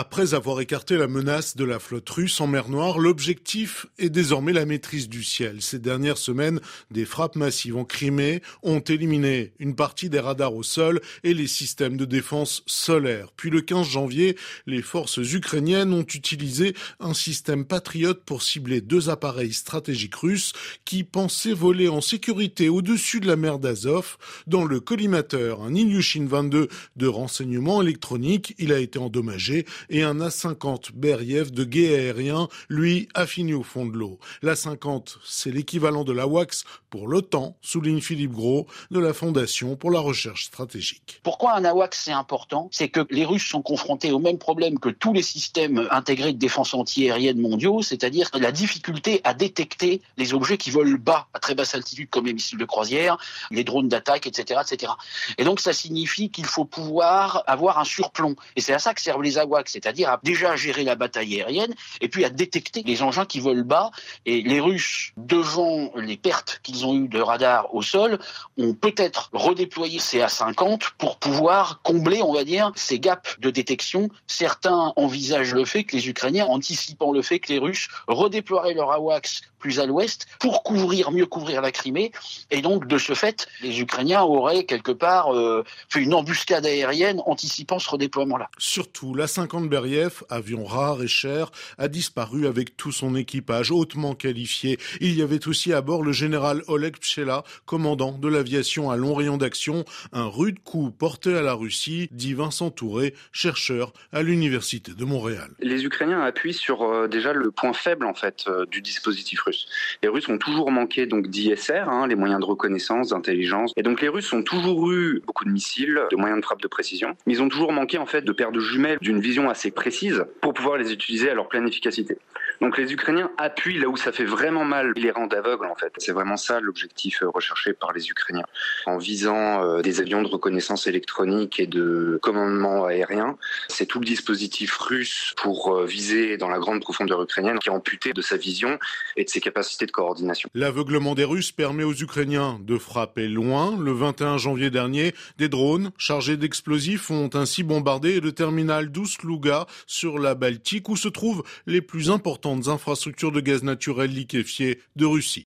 Après avoir écarté la menace de la flotte russe en mer Noire, l'objectif est désormais la maîtrise du ciel. Ces dernières semaines, des frappes massives en Crimée ont éliminé une partie des radars au sol et les systèmes de défense solaire. Puis le 15 janvier, les forces ukrainiennes ont utilisé un système patriote pour cibler deux appareils stratégiques russes qui pensaient voler en sécurité au-dessus de la mer d'Azov dans le collimateur, un Ilyushin 22 de renseignement électronique. Il a été endommagé et un A-50 Beriev de guet aérien, lui, a fini au fond de l'eau. L'A-50, c'est l'équivalent de la WAX pour l'OTAN, souligne Philippe Gros de la Fondation pour la recherche stratégique. Pourquoi un AWACS c'est important? C'est que les Russes sont confrontés au même problème que tous les systèmes intégrés de défense antiaérienne mondiaux, c'est-à-dire la difficulté à détecter les objets qui volent bas, à très basse altitude, comme les missiles de croisière, les drones d'attaque, etc., etc. Et donc ça signifie qu'il faut pouvoir avoir un surplomb. Et c'est à ça que servent les AWACS, c'est-à-dire à déjà gérer la bataille aérienne et puis à détecter les engins qui volent bas. Et les Russes, devant les pertes qu'ils ont eues de radar au sol, ont peut-être redéployé ces A-50 pour pouvoir combler, on va dire, ces gaps de détection. Certains envisagent le fait que les Ukrainiens, anticipant le fait que les Russes redéploieraient leur AWACS plus à l'ouest pour couvrir, mieux couvrir la Crimée. Et donc, de ce fait, les Ukrainiens auraient quelque part euh, fait une embuscade aérienne anticipant ce redéploiement-là. Surtout, la 50 Beriev, avion rare et cher, a disparu avec tout son équipage hautement qualifié. Il y avait aussi à bord le général Oleg Pchela, commandant de l'aviation à long rayon d'action, un rude coup porté à la Russie, dit Vincent Touré, chercheur à l'université de Montréal. Les Ukrainiens appuient sur euh, déjà le point faible en fait euh, du dispositif les Russes ont toujours manqué donc d'ISR, hein, les moyens de reconnaissance, d'intelligence. Et donc les Russes ont toujours eu beaucoup de missiles, de moyens de frappe de précision, mais ils ont toujours manqué en fait de paires de jumelles d'une vision assez précise pour pouvoir les utiliser à leur pleine efficacité. Donc les Ukrainiens appuient là où ça fait vraiment mal, ils les rendent aveugles en fait. C'est vraiment ça l'objectif euh, recherché par les Ukrainiens. En visant euh, des avions de reconnaissance électronique et de commandement aérien, c'est tout le dispositif russe pour euh, viser dans la grande profondeur ukrainienne qui est amputé de sa vision et de ses capacités de coordination. L'aveuglement des Russes permet aux Ukrainiens de frapper loin. Le 21 janvier dernier, des drones chargés d'explosifs ont ainsi bombardé le terminal d'Oust-Luga sur la Baltique où se trouvent les plus importants infrastructures de gaz naturel liquéfié de Russie.